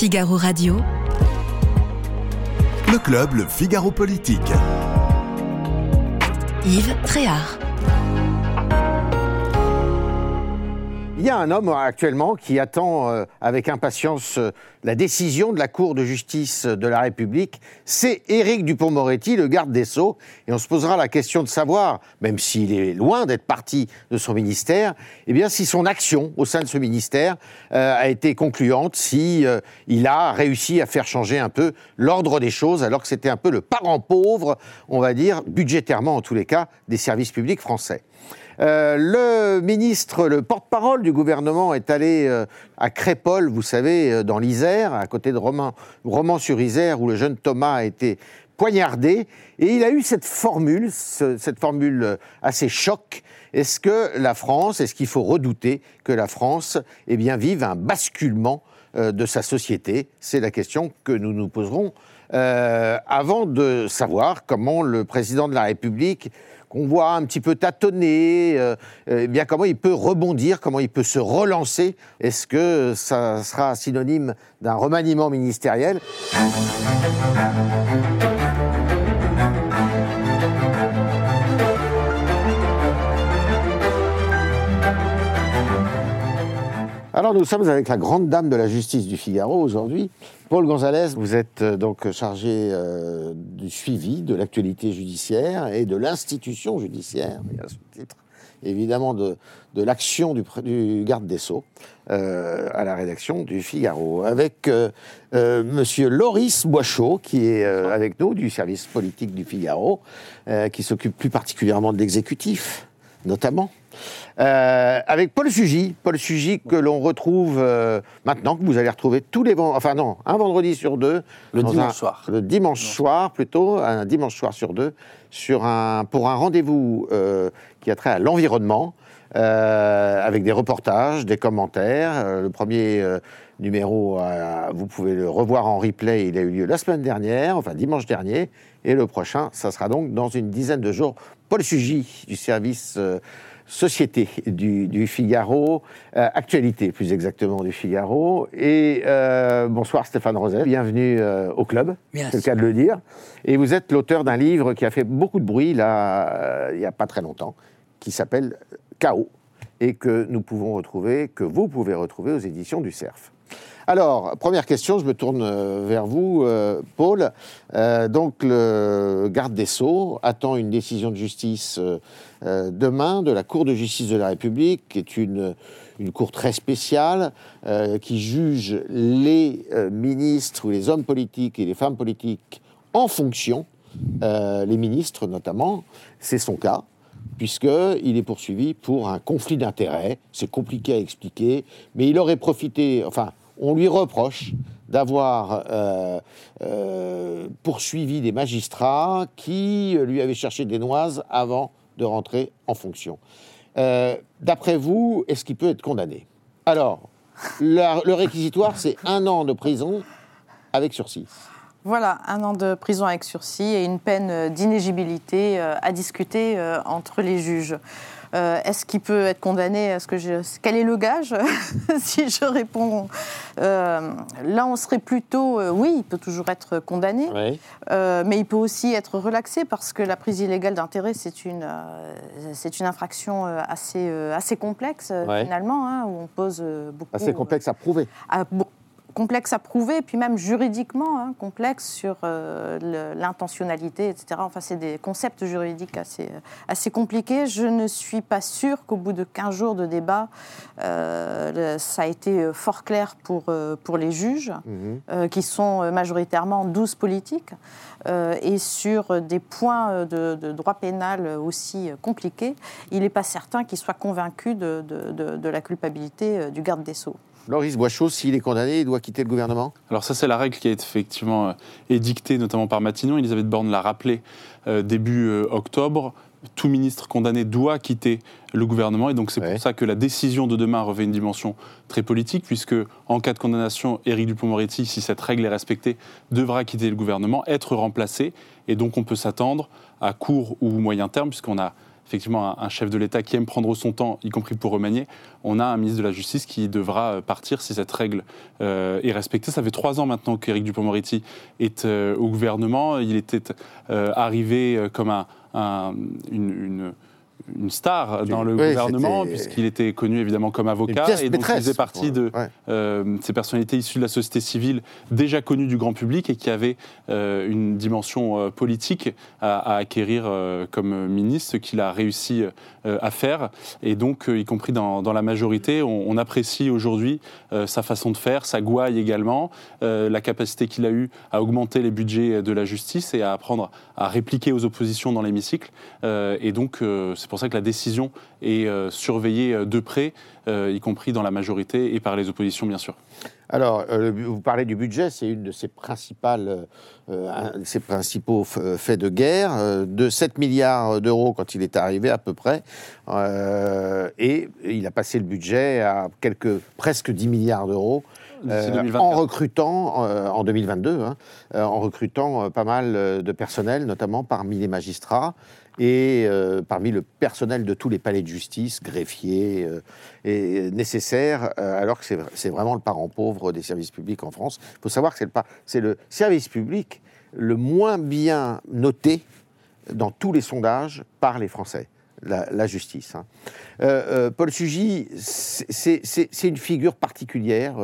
Figaro Radio. Le club, le Figaro Politique. Yves Tréhard. Il y a un homme actuellement qui attend euh, avec impatience euh, la décision de la Cour de justice de la République. C'est Éric Dupont-Moretti, le garde des Sceaux. Et on se posera la question de savoir, même s'il est loin d'être parti de son ministère, eh bien, si son action au sein de ce ministère euh, a été concluante, si a réussi à faire changer un peu l'ordre des choses, alors que c'était un peu le parent pauvre, on va dire, budgétairement en tous les cas, des services publics français. Euh, le ministre, le porte-parole du gouvernement est allé euh, à Crépol, vous savez, euh, dans l'Isère, à côté de Romans-sur-Isère, où le jeune Thomas a été poignardé. Et il a eu cette formule, cette formule assez choc. Est-ce que la France, est-ce qu'il faut redouter que la France eh bien, vive un basculement de sa société? C'est la question que nous nous poserons avant de savoir comment le président de la République qu'on voit un petit peu tâtonner, euh, eh bien comment il peut rebondir, comment il peut se relancer. Est-ce que ça sera synonyme d'un remaniement ministériel? Alors nous sommes avec la grande dame de la justice du Figaro aujourd'hui, Paul Gonzalez. Vous êtes euh, donc chargé euh, du suivi de l'actualité judiciaire et de l'institution judiciaire, il y a ce titre, évidemment de, de l'action du, du, garde des Sceaux euh, à la rédaction du Figaro, avec Monsieur Loris Boichot qui est avec nous du service politique du Figaro, qui s'occupe plus particulièrement de l'exécutif, notamment. Euh, avec Paul Sugy, Paul Sugy que l'on retrouve euh, maintenant, que vous allez retrouver tous les vendredis, enfin non, un vendredi sur deux. Le dimanche soir. Le dimanche soir plutôt, un dimanche soir sur deux, sur un, pour un rendez-vous euh, qui a trait à l'environnement, avec des reportages, des commentaires. le premier numéro, vous pouvez le revoir en replay, il a eu lieu la semaine dernière, enfin dimanche dernier, et le prochain, ça sera donc dans une dizaine de jours. Paul Sugy du service Société du, Figaro, euh, actualité plus exactement du Figaro. Et euh, bonsoir Stéphane Roset, bienvenue euh, au club, c'est le cas de le dire. Et vous êtes l'auteur d'un livre qui a fait beaucoup de bruit là, il n'y a pas très longtemps, qui s'appelle Chaos, et que nous pouvons retrouver, que vous pouvez retrouver aux éditions du CERF. Alors, première question, je me tourne euh, vers vous, euh, Paul. Euh, donc, le garde des Sceaux attend une décision de justice demain de la Cour de justice de la République, qui est une, une cour très spéciale, qui juge les ministres ou les hommes politiques et les femmes politiques en fonction, les ministres notamment. C'est son cas puisqu'il est poursuivi pour un conflit d'intérêts. C'est compliqué à expliquer, mais il aurait profité, enfin, on lui reproche d'avoir euh, euh, poursuivi des magistrats qui lui avaient cherché des noises avant de rentrer en fonction. Euh, d'après vous, est-ce qu'il peut être condamné? Alors, le réquisitoire, c'est un an de prison avec sursis. Voilà, un an de prison avec sursis et une peine d'inégibilité à discuter entre les juges. Euh, est-ce qu'il peut être condamné Est-ce que Quel est le gage Si je réponds euh, là, on serait plutôt euh, oui, il peut toujours être condamné, mais il peut aussi être relaxé parce que la prise illégale d'intérêt, c'est une, c'est une infraction assez, assez complexe finalement, hein, où on pose beaucoup. Assez complexe à prouver complexe à prouver, puis même juridiquement hein, complexe sur euh, l'intentionnalité, etc. Enfin, c'est des concepts juridiques assez, assez compliqués. Je ne suis pas sûre qu'au bout de 15 jours de débat, euh, ça a été fort clair pour, euh, pour les juges, mhm. qui sont majoritairement 12 politiques, et sur des points de, droit pénal aussi compliqués, il n'est pas certain qu'ils soient convaincus de, de, de la culpabilité du garde des Sceaux. Loris Boischot, s'il est condamné, il doit quitter le gouvernement? Alors ça, c'est la règle qui a été effectivement euh, édictée, notamment par Matignon. Elisabeth Borne l'a rappelé euh, début euh, octobre. Tout ministre condamné doit quitter le gouvernement. Et donc c'est pour ça que la décision de demain revêt une dimension très politique, puisque en cas de condamnation, Éric Dupond-Moretti, si cette règle est respectée, devra quitter le gouvernement, être remplacé. Et donc on peut s'attendre à court ou moyen terme, puisqu'on a effectivement un, chef de l'État qui aime prendre son temps, y compris pour remanier, on a un ministre de la Justice qui devra partir si cette règle est respectée. Ça fait trois ans maintenant qu'Éric Dupond-Moretti est au gouvernement. Il était arrivé comme un, une star dans le gouvernement, puisqu'il était connu évidemment comme avocat, et donc il faisait partie de euh, ces personnalités issues de la société civile, déjà connues du grand public et qui avaient euh, une dimension euh, politique à, acquérir comme ministre, ce qu'il a réussi à faire. Et donc, y compris dans, la majorité, on, apprécie aujourd'hui sa façon de faire, sa gouaille également, la capacité qu'il a eue à augmenter les budgets de la justice et à apprendre à répliquer aux oppositions dans l'hémicycle. et donc, c'est pour ça que la décision est euh, surveillée euh, de près, euh, y compris dans la majorité et par les oppositions, bien sûr. Alors, vous parlez du budget, c'est une de ses principales, ses principaux faits de guerre, de 7 milliards d'euros quand il est arrivé à peu près, et il a passé le budget à quelques presque 10 milliards d'euros. en recrutant en 2022, hein, en recrutant pas mal de personnel, notamment parmi les magistrats et euh, parmi le personnel de tous les palais de justice, greffiers, euh, est nécessaire, euh, alors que c'est vraiment le parent pauvre des services publics en France. Il faut savoir que c'est le, le, service public le moins bien noté dans tous les sondages par les Français. La, justice. Hein. Paul Sugy, c'est une figure particulière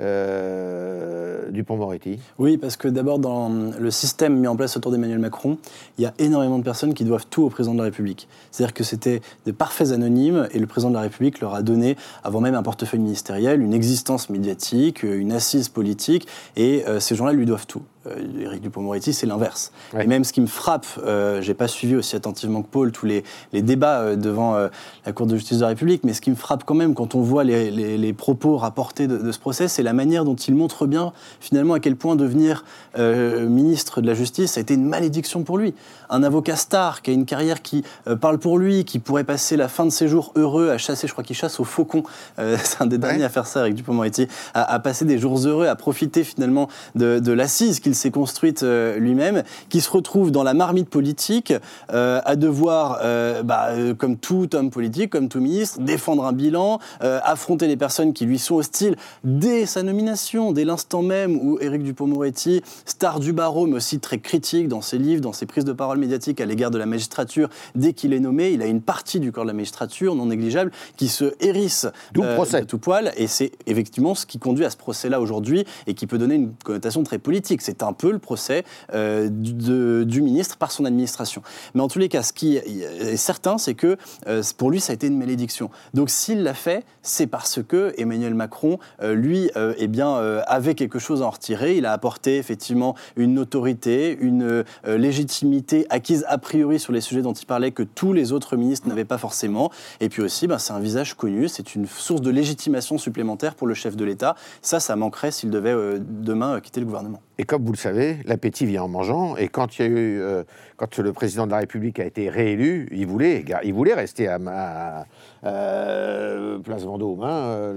euh, Dupont-Moretti Oui, parce que d'abord, dans le système mis en place autour d'Emmanuel Macron, il y a énormément de personnes qui doivent tout au président de la République. C'est-à-dire que c'était des parfaits anonymes et le président de la République leur a donné, avant même un portefeuille ministériel, une existence médiatique, une assise politique, et euh, ces gens-là lui doivent tout. Éric euh, Dupond-Moretti, c'est l'inverse. Et même ce qui me frappe, euh, j'ai pas suivi aussi attentivement que Paul tous les, les débats euh, devant euh, la Cour de justice de la République, mais ce qui me frappe quand même quand on voit les, les, propos rapportés de, ce procès, c'est la manière dont il montre bien finalement à quel point devenir ministre de la Justice a été une malédiction pour lui. Un avocat star qui a une carrière qui parle pour lui, qui pourrait passer la fin de ses jours heureux à chasser, je crois qu'il chasse au faucon, c'est un des derniers à faire ça, Éric Dupond-Moretti, à, à, passer des jours heureux, à profiter finalement de, de l'assise qu'il s'est construite euh, lui-même, qui se retrouve dans la marmite politique euh, à devoir, euh, bah, comme tout homme politique, comme tout ministre, défendre un bilan, affronter les personnes qui lui sont hostiles dès sa nomination, dès l'instant même où Éric Dupond-Moretti, star du barreau, mais aussi très critique dans ses livres, dans ses prises de parole médiatiques à l'égard de la magistrature, dès qu'il est nommé, il a une partie du corps de la magistrature non négligeable qui se hérisse de tout poil, et c'est effectivement ce qui conduit à ce procès-là aujourd'hui et qui peut donner une connotation très politique. C'est un peu le procès euh, du, ministre par son administration. Mais en tous les cas, ce qui est certain, c'est que euh, pour lui, ça a été une malédiction. Donc s'il l'a fait, c'est parce que Emmanuel Macron, euh, lui, eh bien, avait quelque chose à en retirer. Il a apporté effectivement une autorité, une légitimité acquise a priori sur les sujets dont il parlait que tous les autres ministres n'avaient pas forcément. Et puis aussi, ben, c'est un visage connu, c'est une source de légitimation supplémentaire pour le chef de l'État. Ça, ça manquerait s'il devait demain quitter le gouvernement. Et comme vous le savez, l'appétit vient en mangeant. Et quand, il y a eu, euh, quand le président de la République a été réélu, il voulait, il voulait rester à, euh, Place Vendôme. Hein,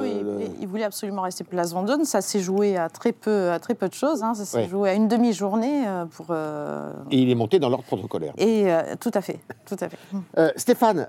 oui, oui il voulait absolument rester Place Vendôme. Ça s'est joué à très peu, à très peu de choses. Hein. Ça s'est joué à une demi-journée euh, pour. Et il est monté dans l'ordre protocolaire. Et tout à fait, tout à fait. Stéphane,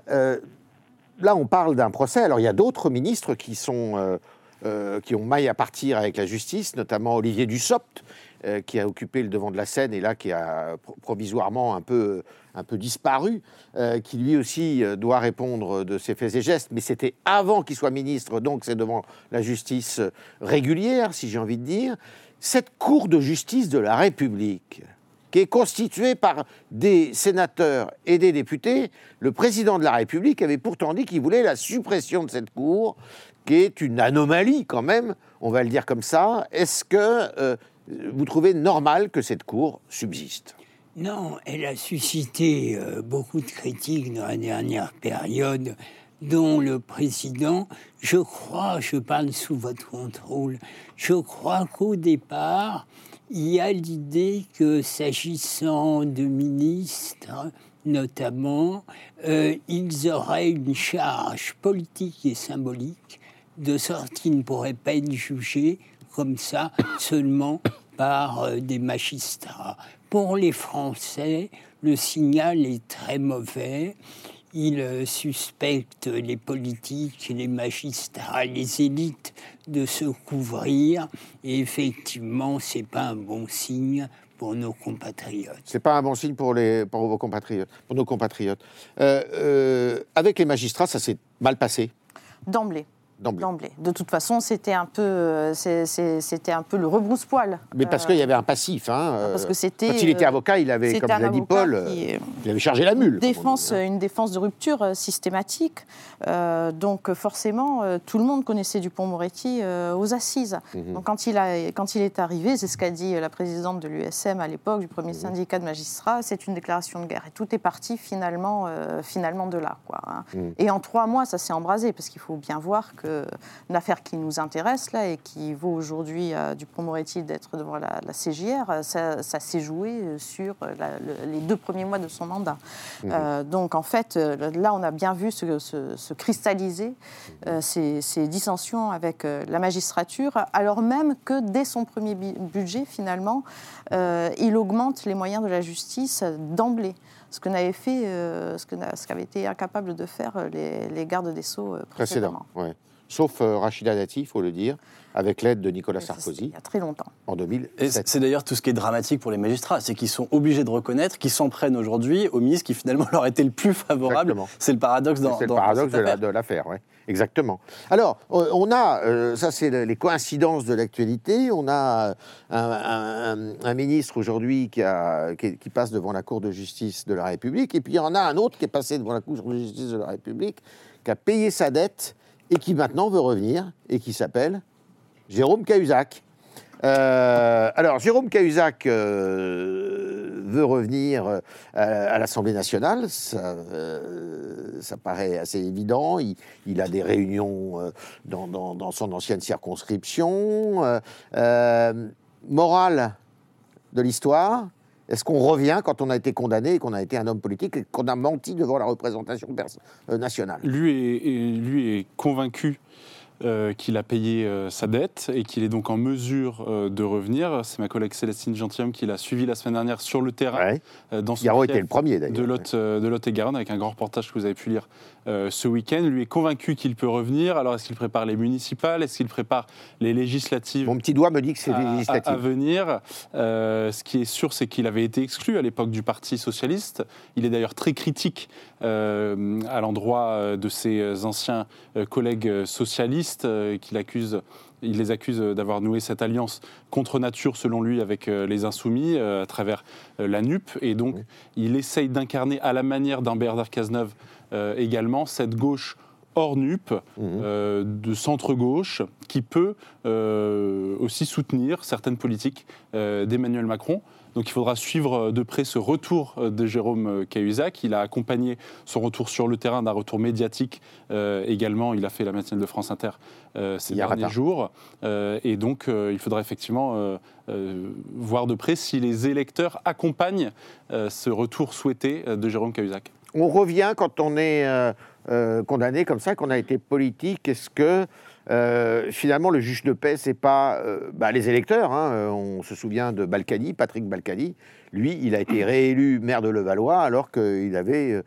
là on parle d'un procès. Alors il y a d'autres ministres qui sont euh, qui ont maille à partir avec la justice, notamment Olivier Dussopt, euh, qui a occupé le devant de la scène et là qui a provisoirement un peu, un peu disparu, euh, qui lui aussi doit répondre de ses faits et gestes, mais c'était avant qu'il soit ministre, donc c'est devant la justice régulière, si j'ai envie de dire. Cette Cour de justice de la République, qui est constituée par des sénateurs et des députés, le président de la République avait pourtant dit qu'il voulait la suppression de cette Cour, qui est une anomalie quand même, on va le dire comme ça. Est-ce que euh, vous trouvez normal que cette cour subsiste? Non, elle a suscité euh, beaucoup de critiques dans la dernière période, dont le président, je crois, je parle sous votre contrôle, je crois qu'au départ, il y a l'idée que s'agissant de ministres, notamment, euh, ils auraient une charge politique et symbolique de sorte qu'il ne pourrait pas être jugé comme ça seulement par euh, des magistrats. Pour les Français, le signal est très mauvais. Il euh, suspecte les politiques, les magistrats, les élites de se couvrir. Et effectivement, ce n'est pas un bon signe pour nos compatriotes. C'est pas un bon signe pour, les, pour vos compatriotes, pour nos compatriotes. Euh, euh, avec les magistrats, ça s'est mal passé? D'emblée. D'emblée. De toute façon, c'était un peu, euh, c'était un peu le rebrousse-poil. Mais parce qu'il y avait un passif. Hein, ah, parce que c'était. Quand il était avocat, il avait, comme l'a dit Paul, il avait chargé la mule. Défense, une défense de rupture systématique. donc forcément, tout le monde connaissait Dupont-Moretti aux assises. Mhm. Donc quand il, a, quand il est arrivé, c'est ce qu'a dit la présidente de l'USM à l'époque, du premier mhm. syndicat de magistrats, c'est une déclaration de guerre. Et tout est parti finalement, finalement de là. Quoi, hein. mhm. Et en trois mois, ça s'est embrasé, parce qu'il faut bien voir que une affaire qui nous intéresse là et qui vaut aujourd'hui à Dupont-Moretti d'être devant la, CGR, ça, s'est joué sur les deux premiers mois de son mandat. Euh, donc en fait, euh, là, on a bien vu se, cristalliser euh, ces, dissensions avec la magistrature, alors même que dès son premier budget, finalement, il augmente les moyens de la justice d'emblée ce que n'avait fait, ce qu'avaient été incapables de faire les, gardes des sceaux précédemment. Précédent, sauf euh, Rachida Dati, il faut le dire, avec l'aide de Nicolas Sarkozy. Il y a très longtemps. En 2007. C'est d'ailleurs tout ce qui est dramatique pour les magistrats, c'est qu'ils sont obligés de reconnaître qu'ils s'en prennent aujourd'hui au ministre qui finalement leur était le plus favorable. C'est le paradoxe dans C'est le paradoxe de l'affaire, oui. Exactement. Alors, on a, euh, ça c'est les coïncidences de l'actualité, on a un, ministre aujourd'hui qui, qui, qui, passe devant la Cour de justice de la République, et puis il y en a un autre qui est passé devant la Cour de justice de la République, qui a payé sa dette et qui maintenant veut revenir et qui s'appelle Jérôme Cahuzac. Euh, alors, Jérôme Cahuzac euh, veut revenir euh, à, l'Assemblée nationale, ça, paraît assez évident. Il, a des réunions dans, dans, son ancienne circonscription. morale de l'histoire, est-ce qu'on revient quand on a été condamné et qu'on a été un homme politique et qu'on a menti devant la représentation euh, nationale? Lui est, lui est convaincu euh, qu'il a payé euh, sa dette et qu'il est donc en mesure euh, de revenir. C'est ma collègue Célestine Gentilhomme qui l'a suivi la semaine dernière sur le terrain. dans son était le premier De Lot-et-Garonne, avec un grand reportage que vous avez pu lire ce week-end. Lui est convaincu qu'il peut revenir. Alors, est-ce qu'il prépare les municipales? Est-ce qu'il prépare les législatives Mon petit doigt me dit que c'est les législatives. À, venir? ce qui est sûr, c'est qu'il avait été exclu à l'époque du Parti Socialiste. Il est d'ailleurs très critique à l'endroit de ses anciens collègues socialistes euh, qu'il accuse il les accuse d'avoir noué cette alliance contre nature, selon lui, avec euh, les Insoumis, euh, à travers la NUP. Et donc, il essaye d'incarner, à la manière d'un Bernard Cazeneuve également, cette gauche hors NUP, mmh. de centre-gauche, qui peut aussi soutenir certaines politiques d'Emmanuel Macron. Donc il faudra suivre euh, de près ce retour euh, de Jérôme euh, Cahuzac. Il a accompagné son retour sur le terrain d'un retour médiatique également. Il a fait la matinale de France Inter ces derniers jours. et donc il faudra effectivement voir de près si les électeurs accompagnent ce retour souhaité de Jérôme Cahuzac. On revient quand on est condamné comme ça, qu'on a été politique. Est-ce que euh, finalement, le juge de paix, c'est pas euh, bah, les électeurs. Hein. Euh, on se souvient de Balkany, Patrick Balkany. Lui, il a été réélu maire de Levallois alors qu'il avait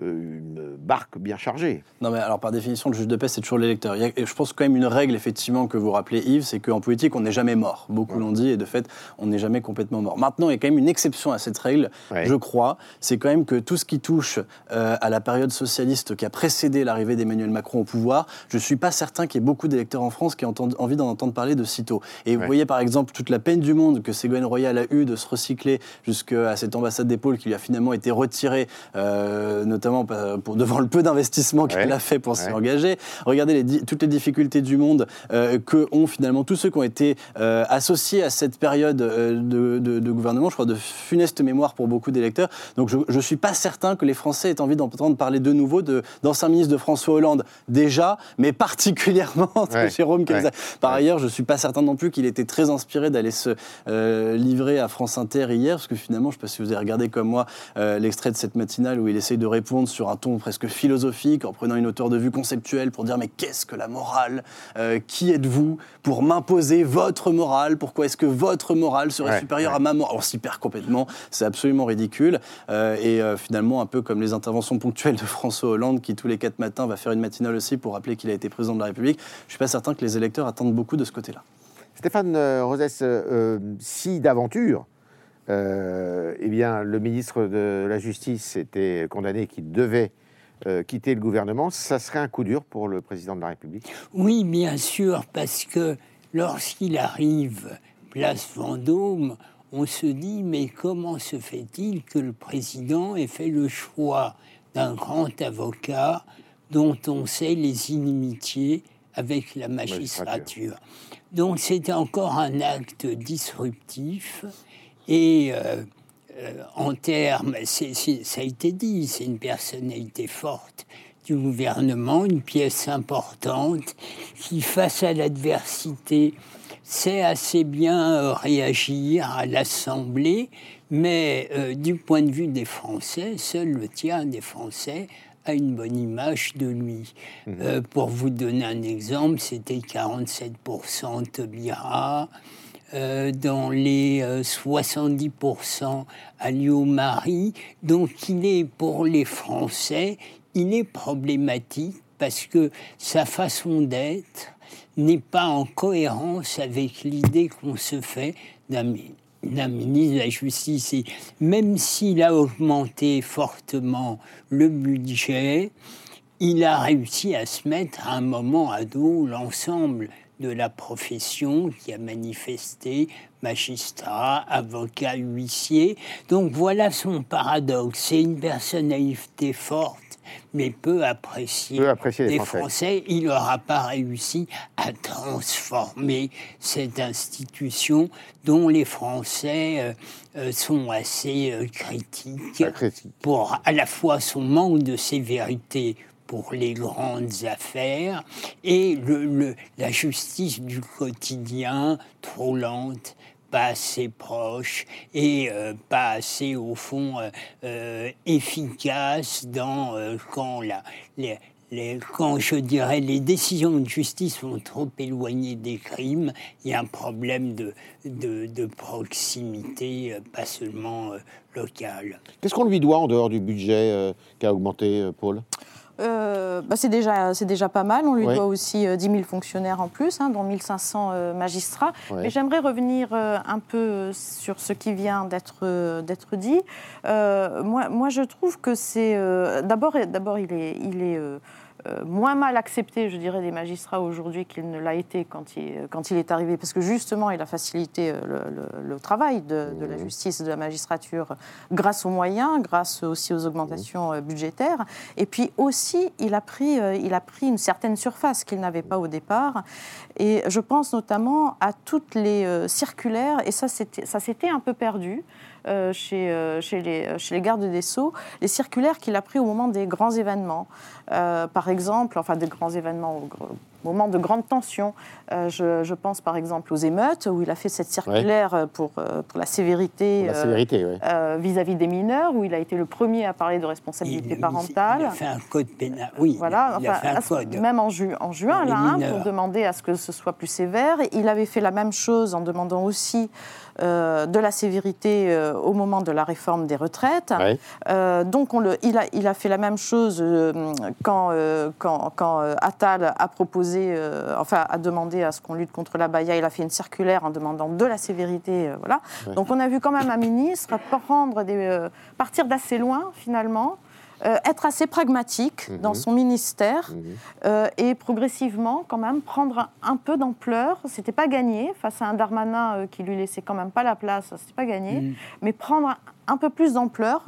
une barque bien chargée. Non, mais alors par définition, le juge de paix, c'est toujours l'électeur. Et je pense quand même une règle, effectivement, que vous rappelez, Yves, c'est qu'en politique, on n'est jamais mort. Beaucoup l'ont dit, et de fait, on n'est jamais complètement mort. Maintenant, il y a quand même une exception à cette règle, je crois. C'est quand même que tout ce qui touche euh, à la période socialiste qui a précédé l'arrivée d'Emmanuel Macron au pouvoir, je ne suis pas certain qu'il y ait beaucoup d'électeurs en France qui aient envie d'en entendre parler de sitôt. Et vous voyez, par exemple, toute la peine du monde que Ségolène Royal a eue de se recycler jusqu'à cette ambassade d'épaule qui lui a finalement été retirée, euh, notamment pour, devant le peu d'investissement qu'elle a fait pour s'y engager. Regardez les, toutes les difficultés du monde euh, que ont finalement tous ceux qui ont été euh, associés à cette période euh, de, gouvernement. Je crois de funeste mémoire pour beaucoup d'électeurs. Donc je ne suis pas certain que les Français aient envie d'entendre parler de nouveau d'ancien ministre de François Hollande déjà, mais particulièrement de Jérôme Cahuzac. Par ailleurs, je ne suis pas certain non plus qu'il était très inspiré d'aller se livrer à France Inter hier, parce que finalement, je ne sais pas si vous avez regardé comme moi l'extrait de cette matinale où il essaye de répondre répondre sur un ton presque philosophique, en prenant une hauteur de vue conceptuelle pour dire mais qu'est-ce que la morale Qui êtes-vous pour m'imposer votre morale Pourquoi est-ce que votre morale serait supérieure à ma morale? On s'y perd complètement, c'est absolument ridicule. et finalement, un peu comme les interventions ponctuelles de François Hollande, qui tous les quatre matins va faire une matinale aussi pour rappeler qu'il a été président de la République, je ne suis pas certain que les électeurs attendent beaucoup de ce côté-là. Stéphane euh, Rosès, euh, euh, si d'aventure, eh bien, le ministre de la Justice était condamné qu'il devait quitter le gouvernement, ça serait un coup dur pour le président de la République. Oui, bien sûr, parce que lorsqu'il arrive place Vendôme, on se dit mais comment se fait-il que le président ait fait le choix d'un grand avocat dont on sait les inimitiés avec la magistrature. Donc c'était encore un acte disruptif et euh, euh, en termes, ça a été dit, c'est une personnalité forte du gouvernement, une pièce importante qui, face à l'adversité, sait assez bien euh, réagir à l'Assemblée, mais du point de vue des Français, seul le tiers des Français a une bonne image de lui. Euh, pour vous donner un exemple, c'était 47% Tobira, euh, dans les 70% euh, Alio Marie. Donc il est pour les Français, il est problématique parce que sa façon d'être n'est pas en cohérence avec l'idée qu'on se fait d'un ministre de la Justice, même s'il a augmenté fortement le budget, il a réussi à se mettre à un moment à dos l'ensemble de la profession qui a manifesté, magistrat, avocat, huissier. Donc voilà son paradoxe. C'est une personnalité forte mais peu apprécié, des Français. Il n'aura pas réussi à transformer cette institution dont les Français euh, euh, sont assez euh, critiques pour à la fois son manque de sévérité pour les grandes affaires et la justice du quotidien trop lente pas assez proche et euh, pas assez, au fond, euh, euh, efficace dans quand je dirais les décisions de justice sont trop éloignées des crimes, il y a un problème de, proximité, pas seulement local. Qu'est-ce qu'on lui doit en dehors du budget qui a augmenté, Paul? Euh, bah c'est déjà, déjà pas mal. On lui doit aussi 10 euh, 000 fonctionnaires en plus, hein, dont 1500 euh, magistrats. Mais j'aimerais revenir un peu sur ce qui vient d'être d'être dit. moi, moi, je trouve que c'est d'abord, d'abord, il est, il est euh, moins mal accepté, je dirais, des magistrats aujourd'hui qu'il ne l'a été quand il, quand il est arrivé, parce que justement, il a facilité euh, le, travail de, la justice de la magistrature grâce aux moyens, grâce aussi aux augmentations euh, budgétaires. Et puis aussi, il a pris, il a pris une certaine surface qu'il n'avait pas au départ. Et je pense notamment à toutes les circulaires, et ça, ça s'était un peu perdu. Euh, chez, euh, chez, les, euh, chez les gardes des Sceaux, les circulaires qu'il a pris au moment des grands événements. par exemple, enfin des grands événements au moment de grande tension. Je, pense par exemple aux émeutes, où il a fait cette circulaire pour, pour la sévérité vis-à-vis des mineurs, où il a été le premier à parler de responsabilité parentale. Il a fait un code pénal, oui. Voilà, il a fait un code. même en, en juin, là, hein, pour demander à ce que ce soit plus sévère. Il avait fait la même chose en demandant aussi euh, de la sévérité euh, au moment de la réforme des retraites. Euh, donc on le, il, a, il, a, fait la même chose quand, quand, quand, Attal a proposé, enfin a demandé à ce qu'on lutte contre la baya. Il a fait une circulaire en demandant de la sévérité. voilà. Donc on a vu quand même un ministre prendre des, partir d'assez loin finalement. Euh, être assez pragmatique dans mhm. son ministère mhm. euh, et progressivement quand même prendre un, peu d'ampleur. C'était pas gagné face à un Darmanin euh, qui lui laissait quand même pas la place, c'était pas gagné, mhm. mais prendre un peu plus d'ampleur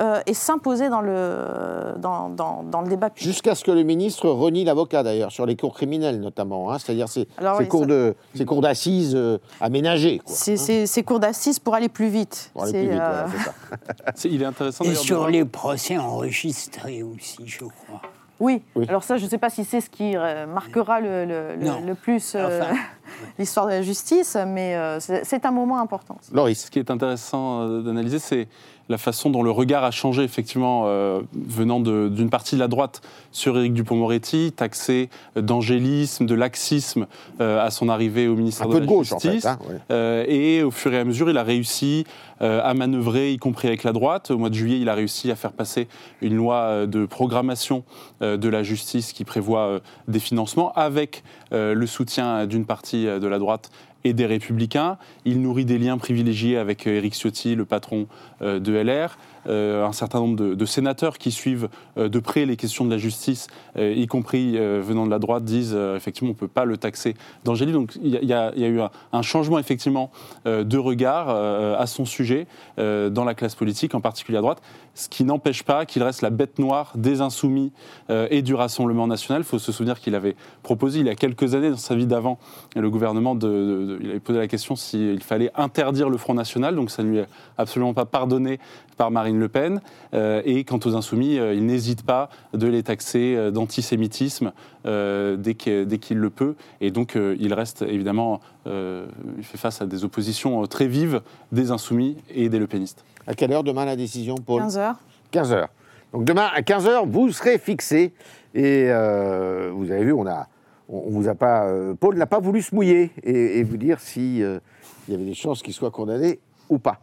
euh, et s'imposer dans le, dans, dans, dans, le débat public. Jusqu'à ce que le ministre renie l'avocat, d'ailleurs, sur les cours criminels notamment, hein, c'est-à-dire ces, cours de, ces cours d'assises euh, aménagés. C'est hein. ces cours d'assises pour aller plus vite. Pour aller plus vite, euh... ça. il est intéressant Et sur les procès enregistrés aussi, je crois. Oui. Alors ça, je ne sais pas si c'est ce qui euh, marquera le, le, le plus. Enfin, l'histoire de la justice, mais c'est un moment important. Loris, ce qui est intéressant d'analyser, c'est la façon dont le regard a changé, effectivement, euh, venant d'une partie de la droite sur Éric Dupont-Moretti, taxé d'angélisme, de laxisme euh, à son arrivée au ministère de, la Justice. En fait, hein, et au fur et à mesure, il a réussi euh, à manœuvrer, y compris avec la droite. Au mois de juillet, il a réussi à faire passer une loi de programmation de la justice qui prévoit des financements avec le soutien d'une partie de la droite et des Républicains. Il nourrit des liens privilégiés avec euh, Éric Ciotti, le patron euh, de LR. Euh, un certain nombre de, sénateurs qui suivent de près les questions de la justice, y compris venant de la droite, disent effectivement on ne peut pas le taxer d'Angélie. Donc il y, a eu un, changement effectivement de regard à son sujet dans la classe politique, en particulier à droite, ce qui n'empêche pas qu'il reste la bête noire des insoumis et du Rassemblement national. Il faut se souvenir qu'il avait proposé il y a quelques années dans sa vie d'avant le gouvernement de il avait posé la question s'il fallait interdire le Front National, donc ça ne lui est absolument pas pardonné par Marine Le Pen. Euh, et quant aux Insoumis, euh, il n'hésite pas de les taxer euh, d'antisémitisme dès qu'il le peut. Et donc il reste évidemment, il fait face à des oppositions très vives des Insoumis et des Le Penistes. À quelle heure demain la décision, Paul 15h. 15h. Donc demain à 15h, vous serez fixé. Et vous avez vu, on a on, vous a pas, euh, Paul n'a pas voulu se mouiller et, vous dire si euh, il y avait des chances qu'il soit condamné ou pas.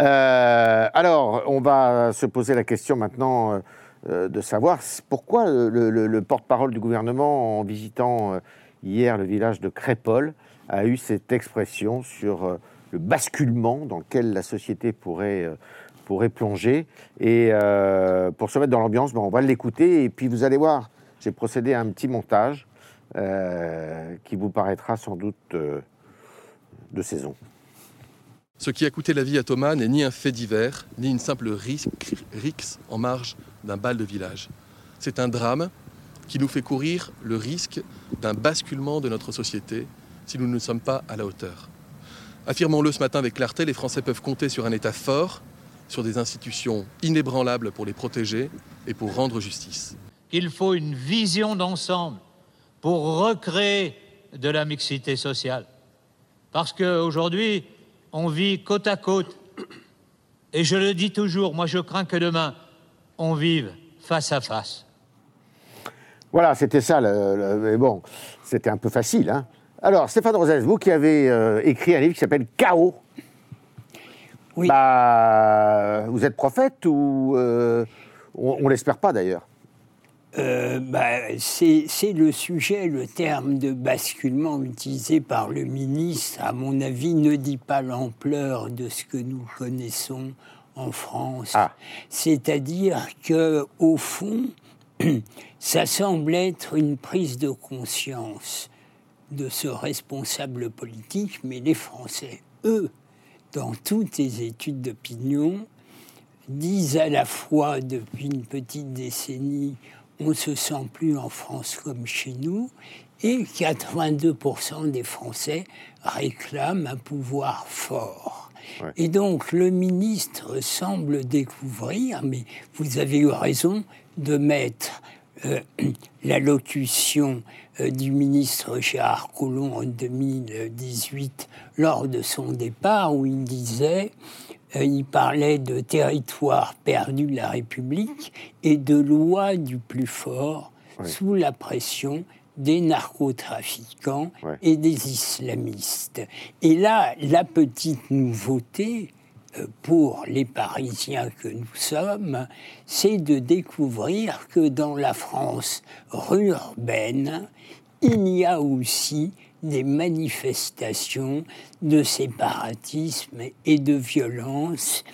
Euh, alors, on va se poser la question maintenant de savoir pourquoi le, porte-parole du gouvernement, en visitant hier le village de Crépol, a eu cette expression sur le basculement dans lequel la société pourrait pourrait plonger. Et pour se mettre dans l'ambiance, ben, on va l'écouter. Et puis vous allez voir, j'ai procédé à un petit montage euh, qui vous paraîtra sans doute euh, de saison. Ce qui a coûté la vie à Thomas n'est ni un fait divers, ni une simple rixe en marge d'un bal de village. C'est un drame qui nous fait courir le risque d'un basculement de notre société si nous ne sommes pas à la hauteur. Affirmons-le ce matin avec clarté, les Français peuvent compter sur un État fort, sur des institutions inébranlables pour les protéger et pour rendre justice. Il faut une vision d'ensemble pour recréer de la mixité sociale. Parce qu'aujourd'hui, on vit côte à côte. Et je le dis toujours, moi je crains que demain, on vive face à face. Voilà, c'était ça. mais bon, c'était un peu facile. Hein. Alors, Stéphane Rosès, vous qui avez euh, écrit un livre qui s'appelle Chaos. Oui. Bah, vous êtes prophète ou euh, on, on l'espère pas d'ailleurs? Euh, bah, c'est le sujet, le terme de basculement utilisé par le ministre, à mon avis, ne dit pas l'ampleur de ce que nous connaissons en France. Ah. C'est-à-dire que, au fond, ça semble être une prise de conscience de ce responsable politique, mais les Français, eux, dans toutes les études d'opinion, disent à la fois depuis une petite décennie on ne se sent plus en France comme chez nous, et 82% des Français réclament un pouvoir fort. Et donc le ministre semble découvrir, mais vous avez eu raison de mettre euh, la locution euh, du ministre Gérard Collomb en 2018 lors de son départ où il disait euh, il parlait de territoire perdu de la République et de loi du plus fort sous la pression des narcotrafiquants et des islamistes. Et là, la petite nouveauté pour les Parisiens que nous sommes, c'est de découvrir que dans la France urbaine, il y a aussi des manifestations de séparatisme et de violence.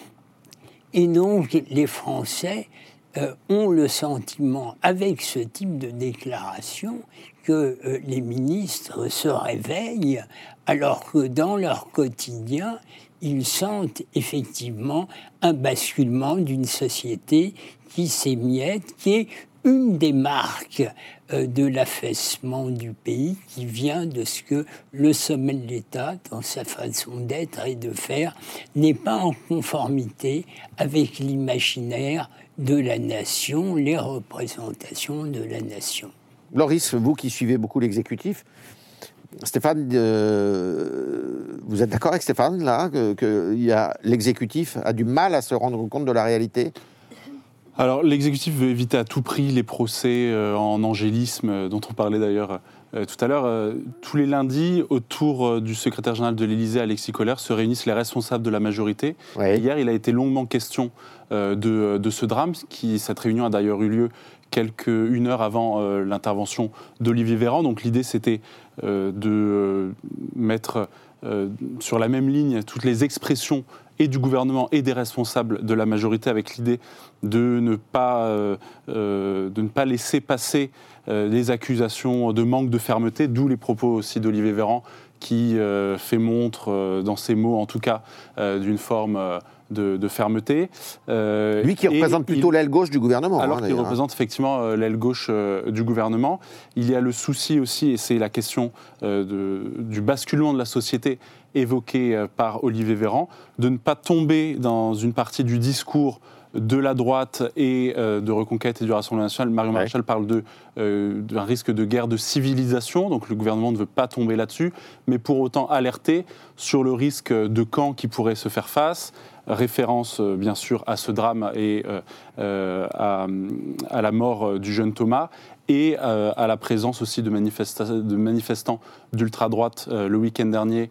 Et donc les Français euh, ont le sentiment, avec ce type de déclaration, que euh, les ministres se réveillent alors que dans leur quotidien, ils sentent effectivement un basculement d'une société qui s'émiette, qui est une des marques euh, de l'affaissement du pays qui vient de ce que le sommet de l'État, dans sa façon d'être et de faire, n'est pas en conformité avec l'imaginaire de la nation, les représentations de la nation. Loris, vous qui suivez beaucoup l'exécutif, Stéphane, euh, vous êtes d'accord avec Stéphane, là, que, l'exécutif a du mal à se rendre compte de la réalité? Alors l'exécutif veut éviter à tout prix les procès euh, en angélisme euh, dont on parlait d'ailleurs euh, tout à l'heure. tous les lundis, autour du secrétaire général de l'Élysée, Alexis Kohler, se réunissent les responsables de la majorité. Hier, il a été longuement question de, de, ce drame. Qui, cette réunion a d'ailleurs eu lieu quelques, une heure avant l'intervention d'Olivier Véran. Donc l'idée, c'était de mettre sur la même ligne toutes les expressions et du gouvernement et des responsables de la majorité avec l'idée de, ne pas, euh, euh, laisser passer euh, les accusations de manque de fermeté, d'où les propos aussi d'Olivier Véran qui fait montre, dans ses mots en tout cas, d'une forme de, fermeté. Lui qui représente plutôt l'aile gauche du gouvernement. Alors hein, qu'il hein. représente effectivement l'aile gauche du gouvernement. Il y a le souci aussi, et c'est la question du basculement de la société évoqué euh, par Olivier Véran, de ne pas tomber dans une partie du discours de la droite et euh, de Reconquête et du Rassemblement national. Mario Maréchal parle euh, d'un risque de guerre de civilisation, donc le gouvernement ne veut pas tomber là-dessus, mais pour autant alerter sur le risque de camps qui pourrait se faire face, référence bien sûr à ce drame et à, à, la mort du jeune Thomas, et euh, à la présence aussi de, de manifestants d'ultra-droite euh, le week-end dernier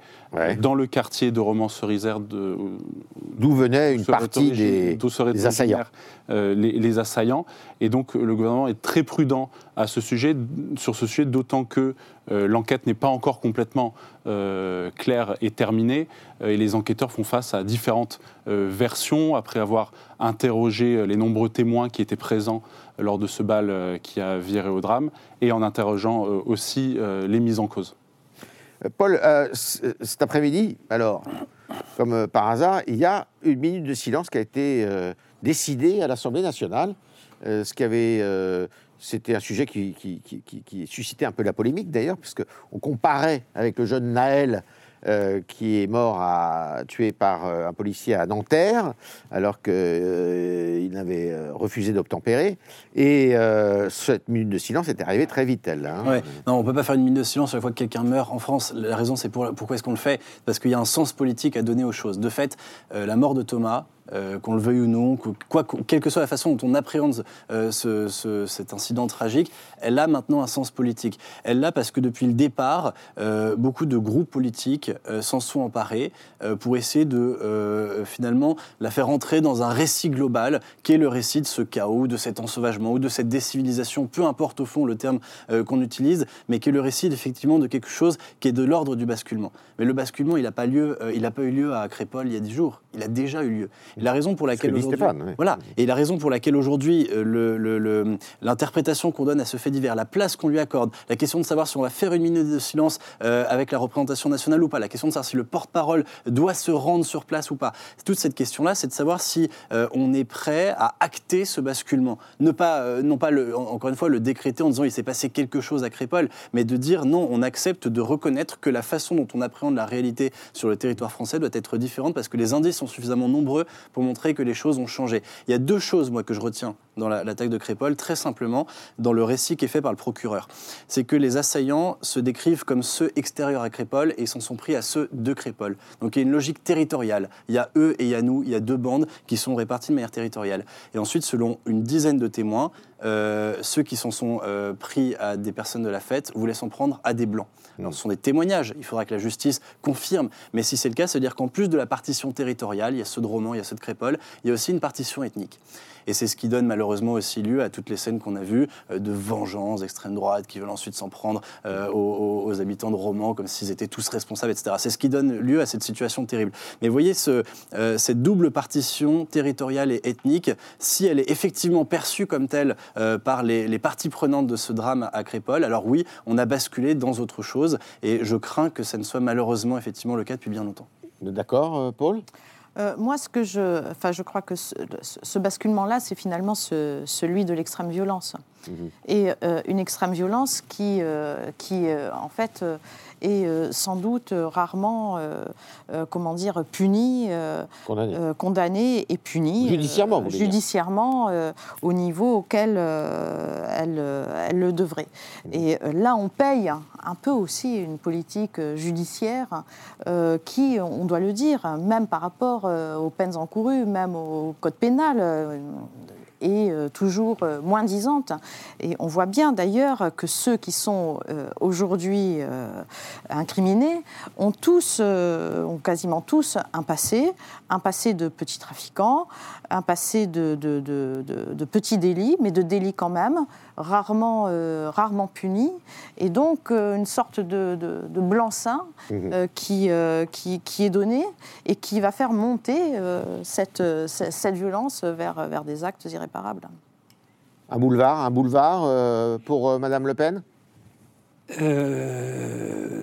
dans le quartier de Romans-Cerisère. D'où venait une partie des, des assaillants. Euh, les, assaillants. Et donc le gouvernement est très prudent à ce sujet, sur ce sujet, d'autant que l'enquête n'est pas encore complètement claire et terminée. et les enquêteurs font face à différentes versions après avoir interrogé les nombreux témoins qui étaient présents lors de ce bal euh, qui a viré au drame, et en interrogeant euh, aussi euh, les mises en cause. Paul, cet après-midi, alors, comme par hasard, il y a une minute de silence qui a été décidée à l'Assemblée nationale, ce qui avait c'était un sujet qui, suscitait un peu la polémique d'ailleurs, puisqu'on comparait avec le jeune Naël euh, qui est mort tué par euh, un policier à Nanterre, alors qu'il euh, avait refusé d'obtempérer. Et cette minute de silence est arrivée très vite, elle. Hein. Non, on ne peut pas faire une minute de silence chaque fois que quelqu'un meurt en France. La raison, c'est pour, pourquoi est-ce qu'on le fait? Parce qu'il y a un sens politique à donner aux choses. De fait, la mort de Thomas, euh, qu'on le veuille ou non, quelle que soit la façon dont on appréhende euh, cet incident tragique, elle a maintenant un sens politique. Elle l'a parce que depuis le départ, euh, beaucoup de groupes politiques s'en sont emparés pour essayer de finalement la faire entrer dans un récit global qui est le récit de ce chaos, de cet ensauvagement ou de cette décivilisation, peu importe au fond le terme qu'on utilise, mais qui est le récit effectivement de quelque chose qui est de l'ordre du basculement. Mais le basculement, il n'a pas, pas eu lieu à Crépole il y a dix jours, il a déjà eu lieu la raison pour laquelle aujourd'hui, voilà, et la raison pour laquelle aujourd'hui euh, l'interprétation qu'on donne à ce fait divers, la place qu'on lui accorde, la question de savoir si on va faire une minute de silence euh, avec la représentation nationale ou pas, la question de savoir si le porte-parole doit se rendre sur place ou pas, toute cette question-là, c'est de savoir si euh, on est prêt à acter ce basculement, ne pas, non pas le, encore une fois le décréter en disant il s'est passé quelque chose à Crépole, mais de dire non, on accepte de reconnaître que la façon dont on appréhende la réalité sur le territoire français doit être différente parce que les indices sont suffisamment nombreux pour montrer que les choses ont changé. Il y a deux choses, moi, que je retiens dans l'attaque de Crépole, très simplement, dans le récit qui est fait par le procureur. C'est que les assaillants se décrivent comme ceux extérieurs à Crépole et s'en sont pris à ceux de Crépole. Donc il y a une logique territoriale. Il y a eux et il y a nous, il y a deux bandes qui sont réparties de manière territoriale. Et ensuite, selon une dizaine de témoins, euh, ceux qui s'en sont euh, pris à des personnes de la fête voulaient s'en prendre à des blancs. Ce sont des témoignages, il faudra que la justice confirme, mais si c'est le cas, c'est-à-dire qu'en plus de la partition territoriale, il y a ceux de Romans, il y a ceux de Crépole, il y a aussi une partition ethnique. Et c'est ce qui donne malheureusement aussi lieu à toutes les scènes qu'on a vues euh, de vengeance d'extrême droite qui veulent ensuite s'en prendre euh, aux, habitants de Romans comme s'ils étaient tous responsables, etc. C'est ce qui donne lieu à cette situation terrible. Mais vous voyez, euh, cette double partition territoriale et ethnique, si elle est effectivement perçue comme telle par les, les, parties prenantes de ce drame à Crépole, alors oui, on a basculé dans autre chose. Et je crains que ça ne soit malheureusement effectivement le cas depuis bien longtemps. D'accord, Paul? Euh, moi, ce que je, enfin, je crois que ce, basculement-là, c'est finalement celui de l'extrême violence. Mhm. Et euh, une extrême violence qui, euh, qui en fait, et sans doute rarement, comment dire, puni, condamné. et puni. Judiciairement, Judiciairement, au niveau auquel elle, elle, le devrait. Et là, on paye un peu aussi une politique judiciaire qui, on doit le dire, même par rapport aux peines encourues, même au code pénal, est euh, toujours euh, moins disante. Et on voit bien d'ailleurs que ceux qui sont euh, aujourd'hui incriminés ont tous, ont quasiment tous un passé, un passé de petits trafiquants, un passé de, de, petits délits, mais de délits quand même, rarement, rarement punis, et donc une sorte de, blanc-seing mmh. qui, qui, qui, est donné et qui va faire monter cette, cette violence vers, vers des actes irréparables. Un boulevard, un boulevard euh, pour euh, Madame Le Pen? Euh,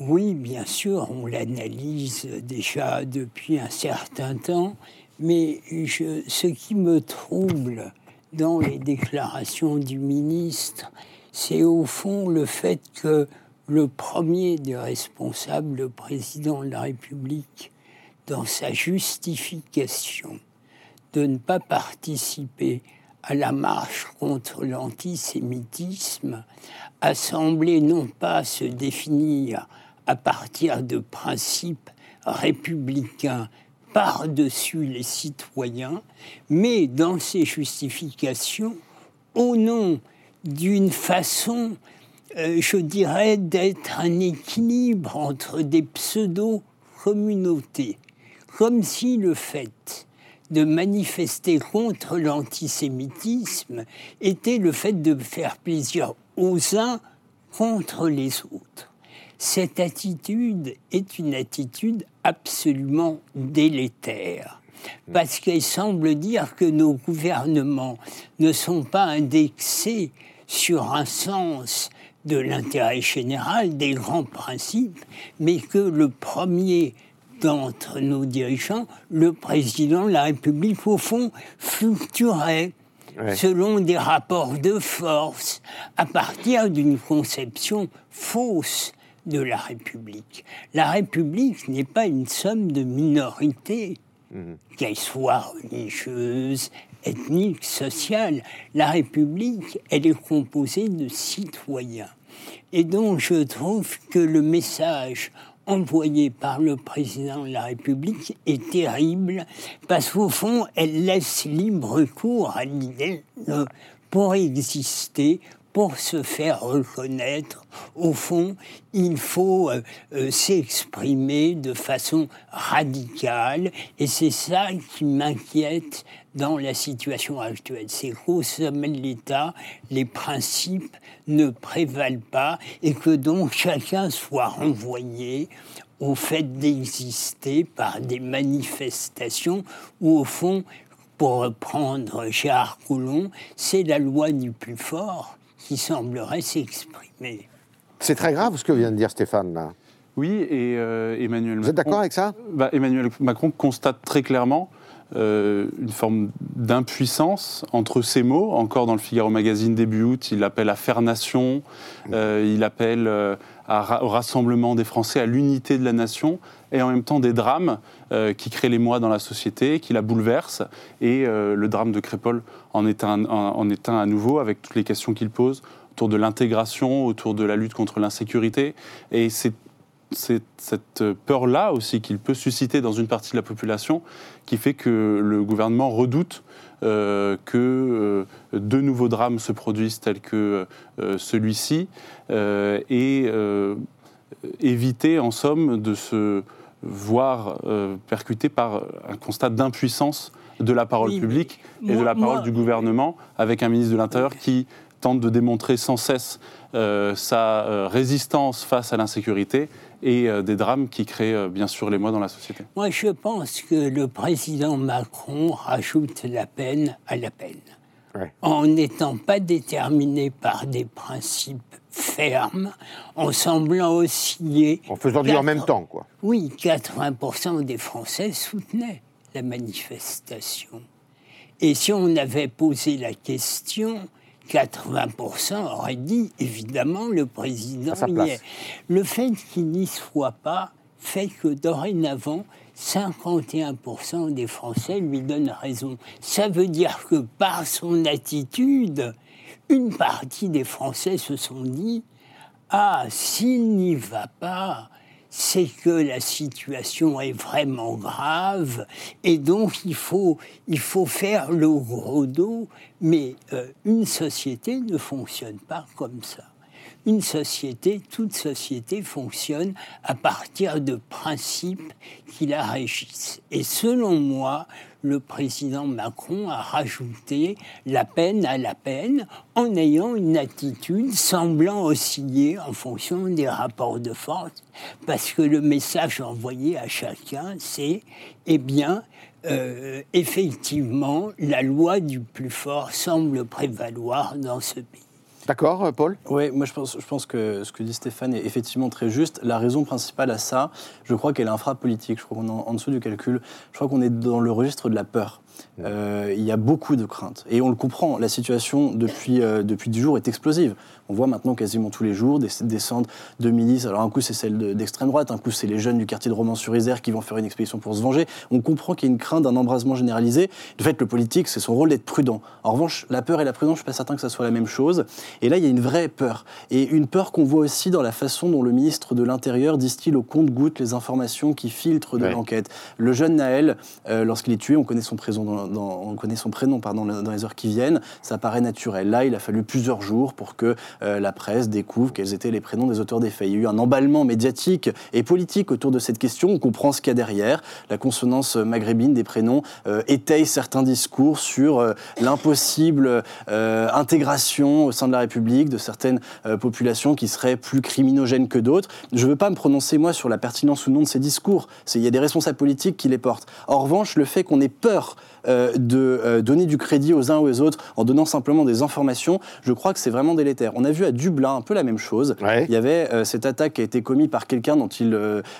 Oui, bien sûr, on l'analyse déjà depuis un certain temps, mais ce qui me trouble dans les déclarations du ministre, c'est au fond le fait que le premier des responsables, le président de la République, dans sa justification, de ne pas participer à la marche contre l'antisémitisme a semblé non pas se définir à partir de principes républicains par-dessus les citoyens, mais dans ses justifications, au nom d'une façon, euh, je dirais, d'être un équilibre entre des pseudo-communautés, comme si le fait de manifester contre l'antisémitisme était le fait de faire plaisir aux uns contre les autres. Cette attitude est une attitude absolument délétère. Parce qu'elle semble dire que nos gouvernements ne sont pas indexés sur un sens de l'intérêt général, des grands principes, mais que le premier d'entre nos dirigeants, le président de la République, au fond, fluctuerait selon des rapports de force à partir d'une conception fausse de la République. La République n'est pas une somme de minorités, mhm. qu'elles soient religieuses, ethniques, sociales. La République, elle est composée de citoyens. Et donc je trouve que le message envoyée par le président de la République est terrible parce qu'au fond, elle laisse libre cours à l'idée de pour exister, pour se faire reconnaître, au fond, il faut euh, euh, s'exprimer de façon radicale. Et c'est ça qui m'inquiète dans la situation actuelle. C'est qu'au sommet de l'État, les principes ne prévalent pas et que donc chacun soit renvoyé au fait d'exister par des manifestations où, au fond, pour reprendre Gérard Coulon, c'est la loi du plus fort qui semblerait s'exprimer. C'est très grave ce que vient de dire Stéphane là. Oui, et euh, Emmanuel Vous êtes d'accord avec ça? Bah, Emmanuel Macron constate très clairement euh, une forme d'impuissance entre ces mots. Encore dans le Figaro Magazine début août, il appelle à faire nation, euh, il appelle au rassemblement des Français, à l'unité de la nation, et en même temps des drames qui créent les mois dans la société, qui la bouleversent. Et le drame de Crépol en est un, en est un à nouveau, avec toutes les questions qu'il pose autour de l'intégration, autour de la lutte contre l'insécurité. Et c'est cette peur-là aussi qu'il peut susciter dans une partie de la population qui fait que le gouvernement redoute euh, que euh, de nouveaux drames se produisent tels que euh, celui-ci et éviter en somme de se voir percuté par un constat d'impuissance de la parole publique et de la parole du gouvernement avec un ministre de l'Intérieur qui tente de démontrer sans cesse sa résistance face à l'insécurité et euh, des drames qui créent bien sûr les mois dans la société. Moi, je pense que le président Macron rajoute la peine à la peine. En n'étant pas déterminé par des principes fermes, en semblant osciller. En faisant du en même temps, quoi. Oui, 80% des Français soutenaient la manifestation. Et si on avait posé la question, 80% auraient dit, évidemment, le président y est. Le fait qu'il n'y soit pas fait que dorénavant, 51% des Français lui donnent raison. Ça veut dire que par son attitude, une partie des Français se sont dit Ah, s'il n'y va pas, c'est que la situation est vraiment grave et donc il faut, il faut faire le gros dos. Mais euh, une société ne fonctionne pas comme ça une société, toute société fonctionne à partir de principes qui la régissent. Et selon moi, le président Macron a rajouté la peine à la peine en ayant une attitude semblant osciller en fonction des rapports de force, parce que le message envoyé à chacun, c'est, eh bien, euh, effectivement, la loi du plus fort semble prévaloir dans ce pays. D'accord, euh, Paul? Oui, moi je pense, je pense que ce que dit Stéphane est effectivement très juste. La raison principale à ça, je crois qu'elle est infra-politique. Je crois qu'on est en dessous du calcul. Je crois qu'on est dans le registre de la peur. Euh, il y a beaucoup de craintes. Et on le comprend, la situation depuis, euh, depuis 10 jours est explosive. On voit maintenant quasiment tous les jours des descentes de milices. Alors un coup c'est celle d'extrême droite, un coup c'est les jeunes du quartier de Romans-sur-Isère qui vont faire une expédition pour se venger. On comprend qu'il y a une crainte d'un embrasement généralisé. De fait, le politique, c'est son rôle d'être prudent. En revanche, la peur et la prudence, je ne suis pas certain que ça soit la même chose. Et là, il y a une vraie peur. Et une peur qu'on voit aussi dans la façon dont le ministre de l'Intérieur distille au compte-goutte les informations qui filtrent de l'enquête. Le jeune Naël, euh, lorsqu'il est tué, on connaît son prénom dans, on connaît son prénom pardon, dans les heures qui viennent, ça paraît naturel. Là, il a fallu plusieurs jours pour que euh, la presse découvre quels étaient les prénoms des auteurs des faits. Il y a eu un emballement médiatique et politique autour de cette question. On comprend ce qu'il y a derrière. La consonance maghrébine des prénoms euh, étaye certains discours sur euh, l'impossible intégration au sein de la République de certaines populations qui seraient plus criminogènes que d'autres. Je ne veux pas me prononcer, moi, sur la pertinence ou non de ces discours. Il y a des responsables politiques qui les portent. En revanche, le fait qu'on ait peur de donner du crédit aux uns ou aux autres en donnant simplement des informations, je crois que c'est vraiment délétère. A vu à Dublin un peu la même chose. Il y avait euh, cette attaque qui a été commise par quelqu'un dont il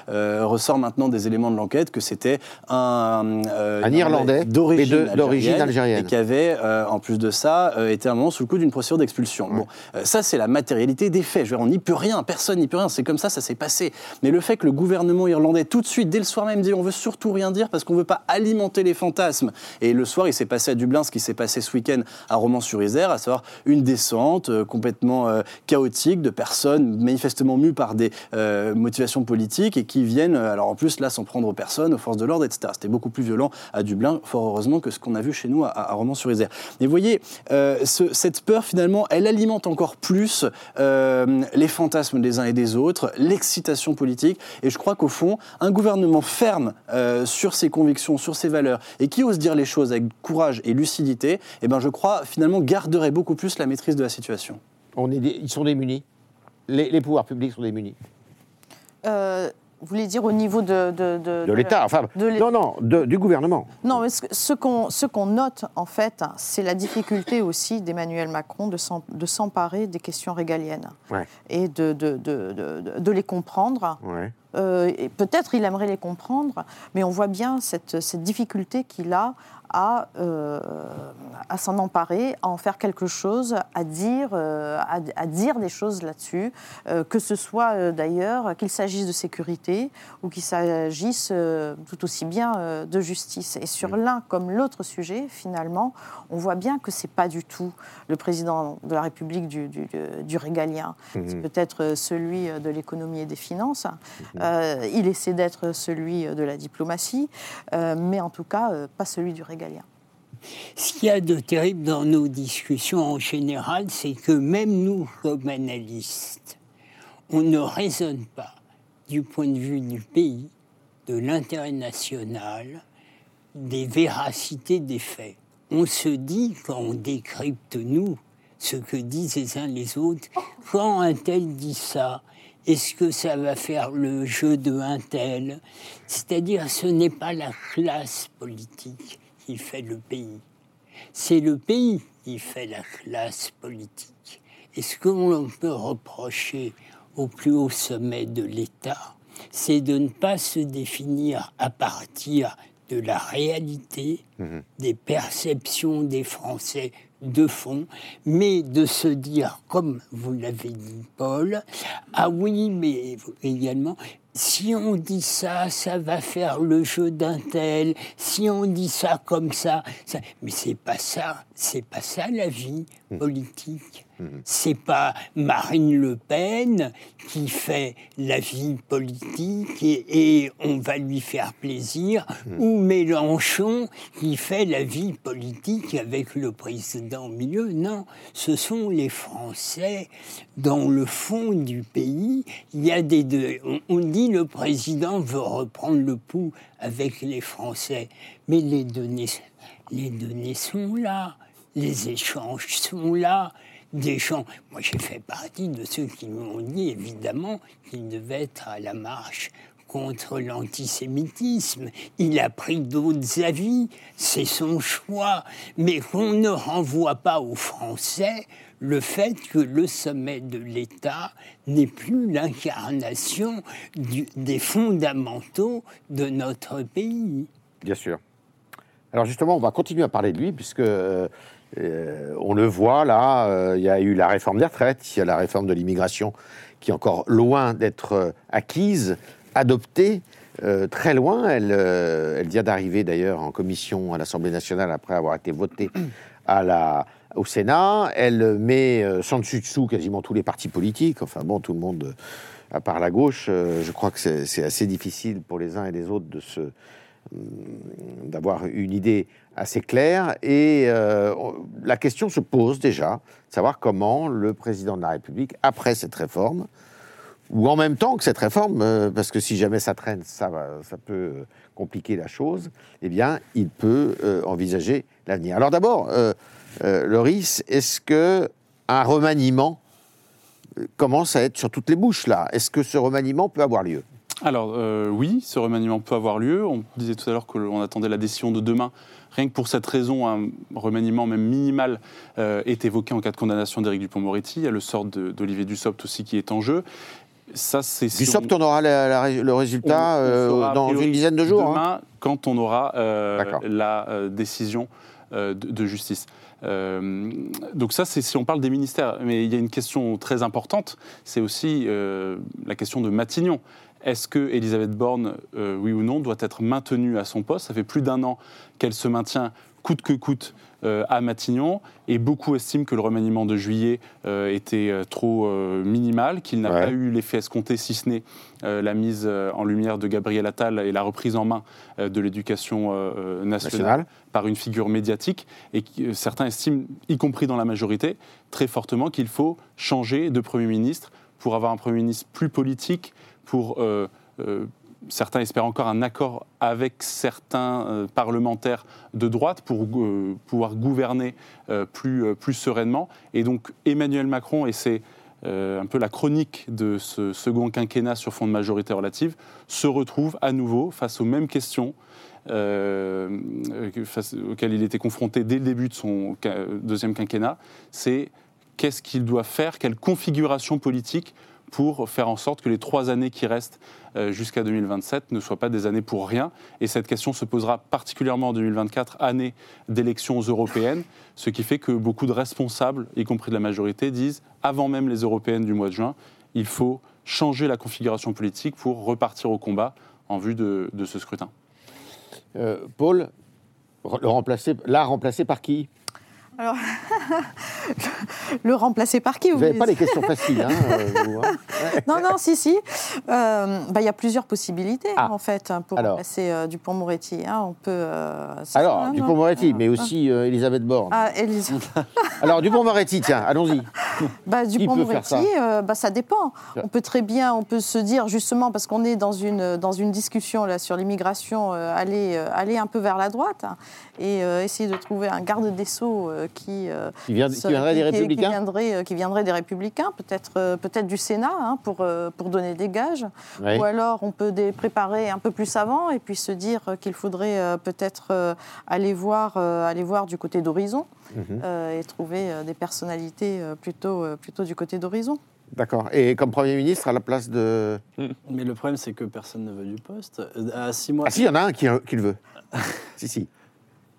ressort maintenant des éléments de l'enquête que c'était un, un Irlandais d'origine algérienne, et qui avait, en plus de ça, été un moment sous le coup d'une procédure d'expulsion. Bon, ça c'est la matérialité des faits. Je veux dire, on n'y peut rien, personne n'y peut rien. C'est comme ça, ça s'est passé. Mais le fait que le gouvernement irlandais tout de suite, dès le soir même, dit on veut surtout rien dire parce qu'on veut pas alimenter les fantasmes et le soir, il s'est passé à Dublin ce qui s'est passé ce week-end à Romans-sur-Isère, à savoir une descente euh, euh, chaotique de personnes manifestement mues par des euh, motivations politiques et qui viennent, alors en plus là, s'en prendre aux personnes, aux forces de l'ordre, etc. C'était beaucoup plus violent à Dublin, fort heureusement, que ce qu'on a vu chez nous à, Romans-sur-Isère. Mais vous voyez, cette peur, finalement, elle alimente encore plus les fantasmes des uns et des autres, l'excitation politique. Et je crois qu'au fond, un gouvernement ferme sur ses convictions, sur ses valeurs, et qui ose dire les choses avec courage et lucidité, eh ben, je crois finalement garderait beaucoup plus la maîtrise de la situation. On est ils sont démunis. Les, pouvoirs publics sont démunis. Euh, vous voulez dire au niveau de... De, de, l'État, enfin, non, non, du gouvernement. Non, mais ce, qu'on qu'on note, en fait, c'est la difficulté aussi d'Emmanuel Macron de s'emparer des questions régaliennes. Et de, de, les comprendre. Euh, peut-être il aimerait les comprendre, mais on voit bien cette, cette difficulté qu'il a à, euh, à s'en emparer, à en faire quelque chose, à dire, euh, à, dire des choses là-dessus, euh, que ce soit d'ailleurs qu'il s'agisse de sécurité ou qu'il s'agisse tout aussi bien de justice. Et sur l'un comme l'autre sujet, finalement, on voit bien que c'est pas du tout le président de la République du, du, régalien. Mmh. C'est peut-être celui de l'économie et des finances. Mmh. il essaie d'être celui de la diplomatie, mais en tout cas pas celui du régalien. Ce qu'il y a de terrible dans nos discussions en général, c'est que même nous, comme analystes, on ne raisonne pas du point de vue du pays, de l'intérêt national, des véracités des faits. On se dit, quand on décrypte, nous, ce que disent les uns les autres, quand un tel dit ça, est-ce que ça va faire le jeu de un tel? C'est-à-dire, ce n'est pas la classe politique qui fait le pays. C'est le pays qui fait la classe politique. Et ce que l'on peut reprocher au plus haut sommet de l'État, c'est de ne pas se définir à partir de la réalité, mhm. des perceptions des Français de fond, mais de se dire, comme vous l'avez dit, Paul, ah oui, mais également, si on dit ça, ça va faire le jeu d'un tel. Si on dit ça comme ça, ça... mais c'est pas ça. C'est pas ça la vie hmm. politique. C'est pas Marine Le Pen qui fait la vie politique et, on va lui faire plaisir, hmm. ou Mélenchon qui fait la vie politique avec le président au milieu. Non, ce sont les Français. Dans le fond du pays, il y a des deux. On, dit le président veut reprendre le pouls avec les Français, mais les données, les données sont là, les échanges sont là des gens. Moi, j'ai fait partie de ceux qui m'ont dit, évidemment, qu'il devait être à la marche contre l'antisémitisme. Il a pris d'autres avis, c'est son choix. Mais qu'on ne renvoie pas aux Français le fait que le sommet de l'État n'est plus l'incarnation des fondamentaux de notre pays. Bien sûr. Alors justement, on va continuer à parler de lui, puisque euh, euh, on le voit là, euh, il y a eu la réforme des retraites, il y a la réforme de l'immigration qui est encore loin d'être euh, acquise, adoptée. très loin, elle, elle vient d'arriver d'ailleurs en commission à l'Assemblée nationale après avoir été votée au Sénat. Elle met sans dessus dessous quasiment tous les partis politiques. Enfin bon, tout le monde, à part la gauche, je crois que c'est assez difficile pour les uns et les autres de se d'avoir une idée assez claire. Et euh, la question se pose déjà, de savoir comment le président de la République, après cette réforme, ou en même temps que cette réforme, euh, parce que si jamais ça traîne, ça, ça peut compliquer la chose, eh bien, il peut euh, envisager l'avenir. Alors d'abord, Loris, est-ce que un remaniement commence à être sur toutes les bouches là? Est-ce que ce remaniement peut avoir lieu? Alors oui, ce remaniement peut avoir lieu. On disait tout à l'heure qu'on attendait la décision de demain Rien que pour cette raison, un remaniement même minimal euh, est évoqué en cas de condamnation d'Éric Dupont-Moretti. Il y a le sort d'Olivier Dussopt aussi qui est en jeu. Ça, c'est Dussopt, on... aura le résultat euh, dans une dizaine de jours. Hein. Demain, quand on aura euh, la décision de, justice. donc ça, c'est si on parle des ministères. Mais il y a une question très importante, c'est aussi la question de Matignon. Est-ce que Elisabeth Borne, euh, oui ou non, doit être maintenue à son poste? Ça fait plus d'un an qu'elle se maintient coûte que coûte euh, à Matignon, et beaucoup estiment que le remaniement de juillet euh, était trop minimal, qu'il n'a pas eu l'effet escompté, si ce n'est la mise en lumière de Gabriel Attal et la reprise en main de l'éducation nationale, par une figure médiatique, et certains estiment, y compris dans la majorité, très fortement qu'il faut changer de Premier ministre pour avoir un Premier ministre plus politique, pour euh, euh, certains espèrent encore un accord avec certains euh, parlementaires de droite pour pouvoir gouverner plus, plus sereinement. Et donc Emmanuel Macron, et c'est un peu la chronique de ce second quinquennat sur fond de majorité relative, se retrouve à nouveau face aux mêmes questions auxquelles il était confronté dès le début de son deuxième quinquennat. C'est qu'est-ce qu'il doit faire, quelle configuration politique pour faire en sorte que les trois années qui restent euh, jusqu'à 2027 ne soient pas des années pour rien. Et cette question se posera particulièrement en 2024, année d'élections européennes, ce qui fait que beaucoup de responsables, y compris de la majorité, disent, avant même les européennes du mois de juin, il faut changer la configuration politique pour repartir au combat en vue de, ce scrutin. Euh, Paul, le remplacer, par qui? Alors, le remplacer par qui Vous n'avez pas les questions faciles, hein, euh, hein. Non, non, si, si. Euh, bah, il y a plusieurs possibilités, ah. en fait, hein, pour remplacer euh, Dupont-Moretti. on peut. Alors, Dupont-Moretti, mais aussi Elisabeth Borne. Ah, Elisabeth. Alors, Dupont-Moretti, tiens, allons-y. Bah, Dupont-Moretti, ça, bah, ça dépend. On peut très bien, on peut se dire, justement, parce qu'on est dans une, dans une discussion là, sur l'immigration, aller, aller un peu vers la droite et essayer de trouver un garde des Sceaux qui, euh, qui, viendrait des Républicains euh, qui viendrait, des Républicains, peut-être euh, peut du Sénat, hein, pour, pour donner des gages. Ou alors on peut des préparer un peu plus avant et puis se dire qu'il faudrait peut-être aller, voir, aller voir du côté d'Horizon mhm. et trouver des personnalités plutôt, plutôt du côté d'Horizon. D'accord. Et comme Premier ministre, à la place de... Mais le problème, c'est que personne ne veut du poste. À six mois... Ah si, il y en a un qui, qui le veut. si, si.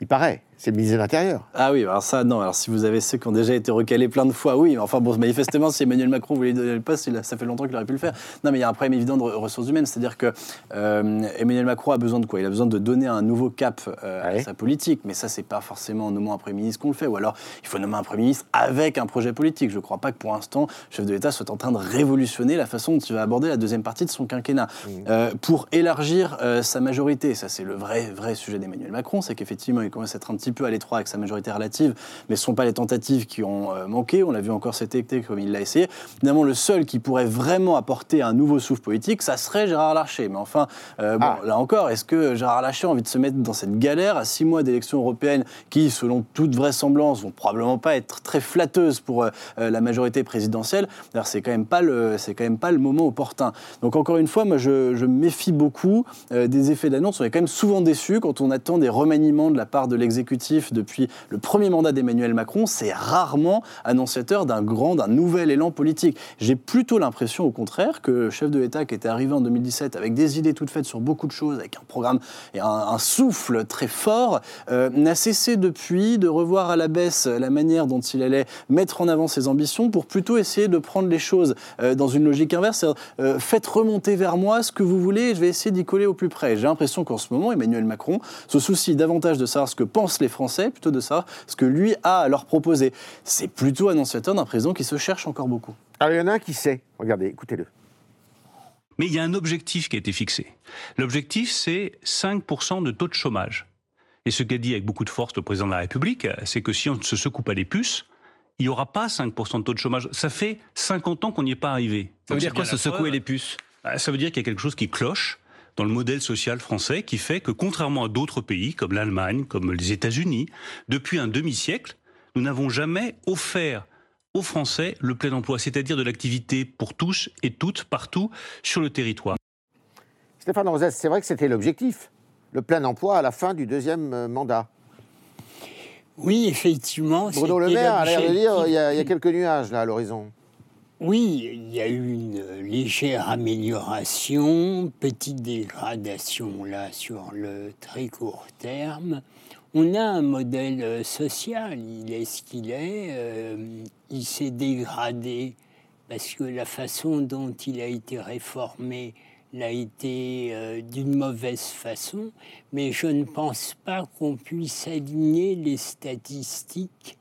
Il paraît. C'est le ministre de l'Intérieur. Ah oui, alors ça, non. Alors si vous avez ceux qui ont déjà été recalés plein de fois, oui. Enfin bon, manifestement, si Emmanuel Macron voulait donner le poste, ça fait longtemps qu'il aurait pu le faire. Non, mais il y a un problème évident de ressources humaines. C'est-à-dire que euh, Emmanuel Macron a besoin de quoi? Il a besoin de donner un nouveau cap euh, à sa politique. Mais ça, c'est pas forcément en nommant un Premier ministre qu'on le fait. Ou alors, il faut nommer un Premier ministre avec un projet politique. Je ne crois pas que pour l'instant, le chef de l'État soit en train de révolutionner la façon dont il va aborder la deuxième partie de son quinquennat. Mmh. Euh, pour élargir sa majorité, ça c'est le vrai, vrai sujet d'Emmanuel Macron, c'est qu'effectivement, il commence à être un petit peu à l'étroit avec sa majorité relative, mais ce ne sont pas les tentatives qui ont euh, manqué. On l'a vu encore cet été comme il l'a essayé. Finalement, le seul qui pourrait vraiment apporter un nouveau souffle politique, ça serait Gérard Larcher. Mais enfin, euh, bon, ah. là encore, est-ce que Gérard Larcher a envie de se mettre dans cette galère? À six mois d'élections européennes qui, selon toute vraisemblance, vont probablement pas être très flatteuses pour euh, la majorité présidentielle D'ailleurs, c'est quand même pas le, c'est quand même pas le moment opportun. Donc encore une fois, moi, je, méfie beaucoup des effets d'annonce. On est quand même souvent déçu quand on attend des remaniements de la part de l'exécutif depuis le premier mandat d'Emmanuel Macron, c'est rarement annonciateur d'un grand, d'un nouvel élan politique. J'ai plutôt l'impression, au contraire, que le chef de l'État qui était arrivé en 2017 avec des idées toutes faites sur beaucoup de choses, avec un programme et un, souffle très fort, euh, n'a cessé depuis de revoir à la baisse la manière dont il allait mettre en avant ses ambitions pour plutôt essayer de prendre les choses euh, dans une logique inverse. Euh, faites remonter vers moi ce que vous voulez et je vais essayer d'y coller au plus près. J'ai l'impression qu'en ce moment, Emmanuel Macron se soucie davantage de savoir ce que pensent les Français plutôt de savoir ce que lui a à leur proposer. C'est plutôt annonciateur d'un président qui se cherche encore beaucoup. Alors il y en a un qui sait. Regardez, écoutez-le. Mais il y a un objectif qui a été fixé. L'objectif, c'est 5% de taux de chômage. Et ce qu'a dit avec beaucoup de force le président de la République, c'est que si on ne se secoue pas les puces, il n'y aura pas 5% de taux de chômage. Ça fait 50 ans qu'on n'y est pas arrivé. Ça veut dire quoi, se secouer les puces? Bah, Ça veut dire qu'il y a quelque chose qui cloche dans le modèle social français qui fait que, contrairement à d'autres pays, comme l'Allemagne, comme les États-Unis, depuis un demi-siècle, nous n'avons jamais offert aux Français le plein emploi, c'est-à-dire de l'activité pour tous et toutes, partout, sur le territoire. Stéphane Rosès, c'est vrai que c'était l'objectif, le plein emploi à la fin du deuxième euh, mandat. Oui, effectivement. Bruno Le Maire a l'air de dire il y, a, il y a quelques nuages là à l'horizon. Oui, il y a eu une légère amélioration, petite dégradation là sur le très court terme. On a un modèle euh, social, il est ce qu'il est, euh, il s'est dégradé parce que la façon dont il a été réformé l'a été euh, d'une mauvaise façon, mais je ne pense pas qu'on puisse aligner les statistiques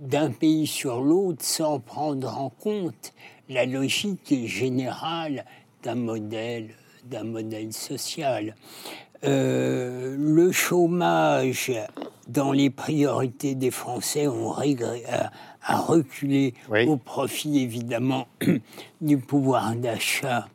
d'un pays sur l'autre sans prendre en compte la logique générale d'un modèle, d'un modèle social. Euh, le chômage dans les priorités des Français ont a, reculé au profit évidemment du pouvoir d'achat.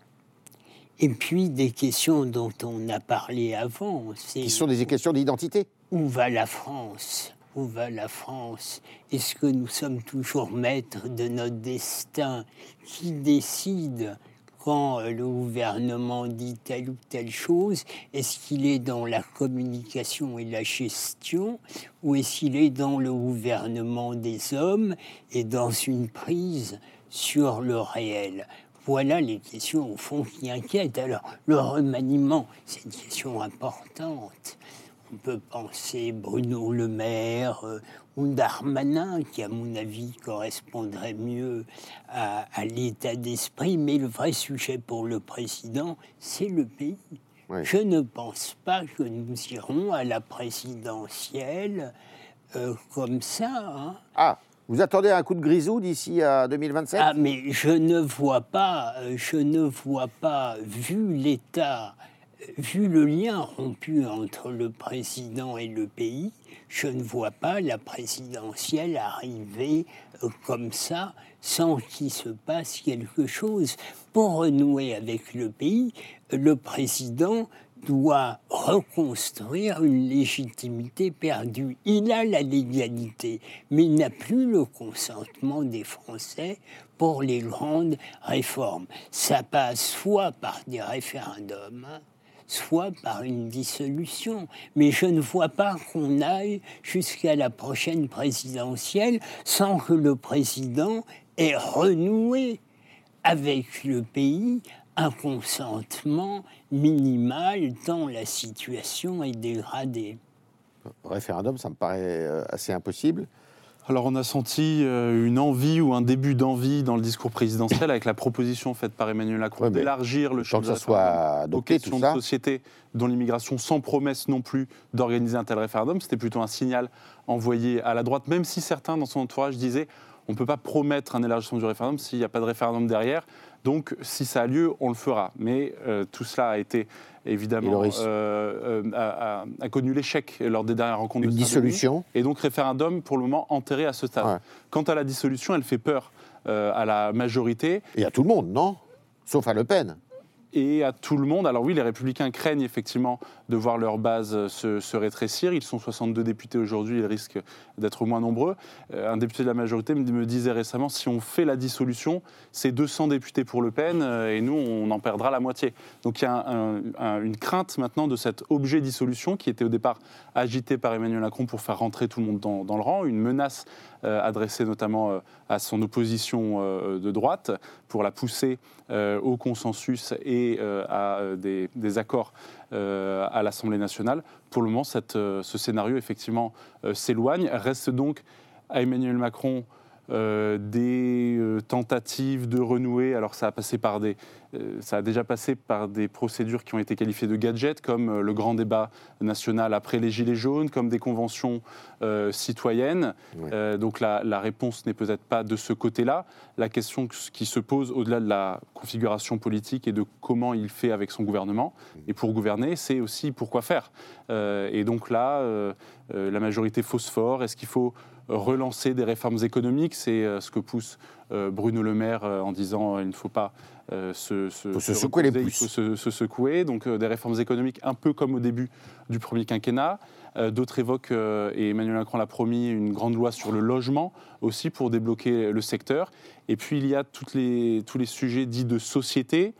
Et puis des questions dont on a parlé avant. Qui sont des questions d'identité. Où va la France? Où va la France? Est-ce que nous sommes toujours maîtres de notre destin? Qui décide quand le gouvernement dit telle ou telle chose? Est-ce qu'il est dans la communication et la gestion? Ou est-ce qu'il est dans le gouvernement des hommes et dans une prise sur le réel? Voilà les questions au fond qui inquiètent. Alors, le remaniement, c'est une question importante on peut penser Bruno Le Maire euh, ou Darmanin, qui à mon avis correspondrait mieux à, l'état d'esprit, mais le vrai sujet pour le président, c'est le pays. Je ne pense pas que nous irons à la présidentielle euh, comme ça. Hein. Ah, vous attendez un coup de grisou d'ici à 2027 Ah, mais je ne vois pas, euh, je ne vois pas, vu l'état vu le lien rompu entre le président et le pays, je ne vois pas la présidentielle arriver euh, comme ça sans qu'il se passe quelque chose. Pour renouer avec le pays, le président doit reconstruire une légitimité perdue. Il a la légalité, mais il n'a plus le consentement des Français pour les grandes réformes. Ça passe soit par des référendums, soit par une dissolution. Mais je ne vois pas qu'on aille jusqu'à la prochaine présidentielle sans que le président ait renoué avec le pays un consentement minimal tant la situation est dégradée. Référendum, ça me paraît euh, assez impossible. Alors on a senti euh, une envie ou un début d'envie dans le discours présidentiel avec la proposition faite par Emmanuel Macron d'élargir le champ de que ça soit aux questions de société, dont l'immigration, sans promesse non plus d'organiser un tel référendum. C'était plutôt un signal envoyé à la droite, même si certains dans son entourage disaient on ne peut pas promettre un élargissement du référendum s'il n'y a pas de référendum derrière. Donc, si ça a lieu, on le fera. Mais euh, tout cela a été évidemment euh, euh, a, connu l'échec lors des dernières rencontres. Une dissolution. Et donc, référendum pour le moment enterré à ce stade. Quant à la dissolution, elle fait peur à la majorité. Et à tout le monde, non? Sauf à Le Pen et à tout le monde. Alors oui, les républicains craignent effectivement de voir leur base se, rétrécir. Ils sont 62 députés aujourd'hui, ils risquent d'être moins nombreux. Euh, un député de la majorité me disait récemment, si on fait la dissolution, c'est 200 députés pour Le Pen euh, et nous, on en perdra la moitié. Donc il y a une crainte maintenant de cet objet dissolution qui était au départ agité par Emmanuel Macron pour faire rentrer tout le monde dans, le rang, une menace euh, adressée notamment euh, à son opposition euh, de droite pour la pousser au consensus et à des, accords à l'Assemblée nationale. Pour le moment, cette, ce scénario, effectivement, s'éloigne. Reste donc à Emmanuel Macron euh, des euh, tentatives de renouer. Alors ça a passé par des, euh, ça a déjà passé par des procédures qui ont été qualifiées de gadgets, comme le grand débat national après les gilets jaunes, comme des conventions citoyennes. donc la, la réponse n'est peut-être pas de ce côté-là. La question qui se pose au-delà de la configuration politique et de comment il fait avec son gouvernement, et pour gouverner, c'est aussi pourquoi faire. et donc là, la majorité phosphore, est-ce qu'il faut relancer des réformes économiques. C'est euh, ce que pousse euh, Bruno Le Maire euh, en disant il ne faut pas se, se, secouer les pouces. Il faut se, secouer. Donc des réformes économiques un peu comme au début du premier quinquennat. D'autres évoquent, et Emmanuel Macron l'a promis, une grande loi sur le logement aussi pour débloquer le secteur. Et puis il y a toutes les, tous les sujets dits de société.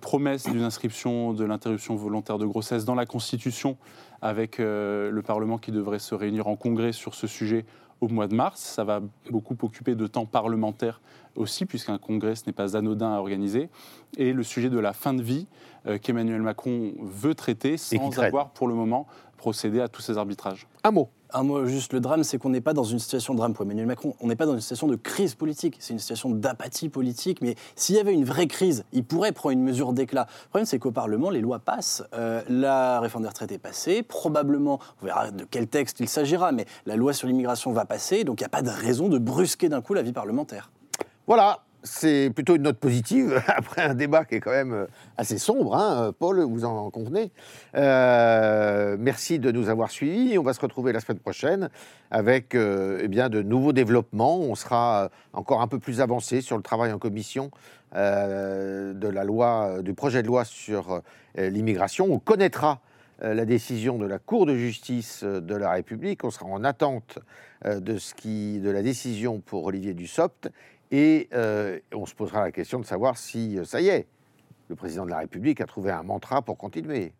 promesse d'une inscription de l'interruption volontaire de grossesse dans la Constitution avec le Parlement qui devrait se réunir en congrès sur ce sujet au mois de mars. Ça va beaucoup occuper de temps parlementaire aussi, puisqu'un congrès, ce n'est pas anodin à organiser. Et le sujet de la fin de vie euh, qu'Emmanuel Macron veut traiter sans avoir pour le moment procédé à tous ces arbitrages. Un mot. Un mot, juste le drame, c'est qu'on n'est pas dans une situation de drame pour Emmanuel Macron. On n'est pas dans une situation de crise politique. C'est une situation d'apathie politique. Mais s'il y avait une vraie crise, il pourrait prendre une mesure d'éclat. Le problème, c'est qu'au Parlement, les lois passent. Euh, la réforme des retraites est passée. Probablement, on verra de quel texte il s'agira, mais la loi sur l'immigration va passer. Donc il n'y a pas de raison de brusquer d'un coup la vie parlementaire. Voilà, c'est plutôt une note positive après un débat qui est quand même euh, assez sombre, hein, Paul, vous en convenez. Euh, merci de nous avoir suivis. On va se retrouver la semaine prochaine avec euh, eh bien, de nouveaux développements. On sera encore un peu plus avancé sur le travail en commission de la loi, du projet de loi sur l'immigration. On connaîtra la décision de la Cour de justice de la République. On sera en attente de, ce qui, de la décision pour Olivier Dussopt et euh, on se posera la question de savoir si, euh, ça y est, le président de la République a trouvé un mantra pour continuer.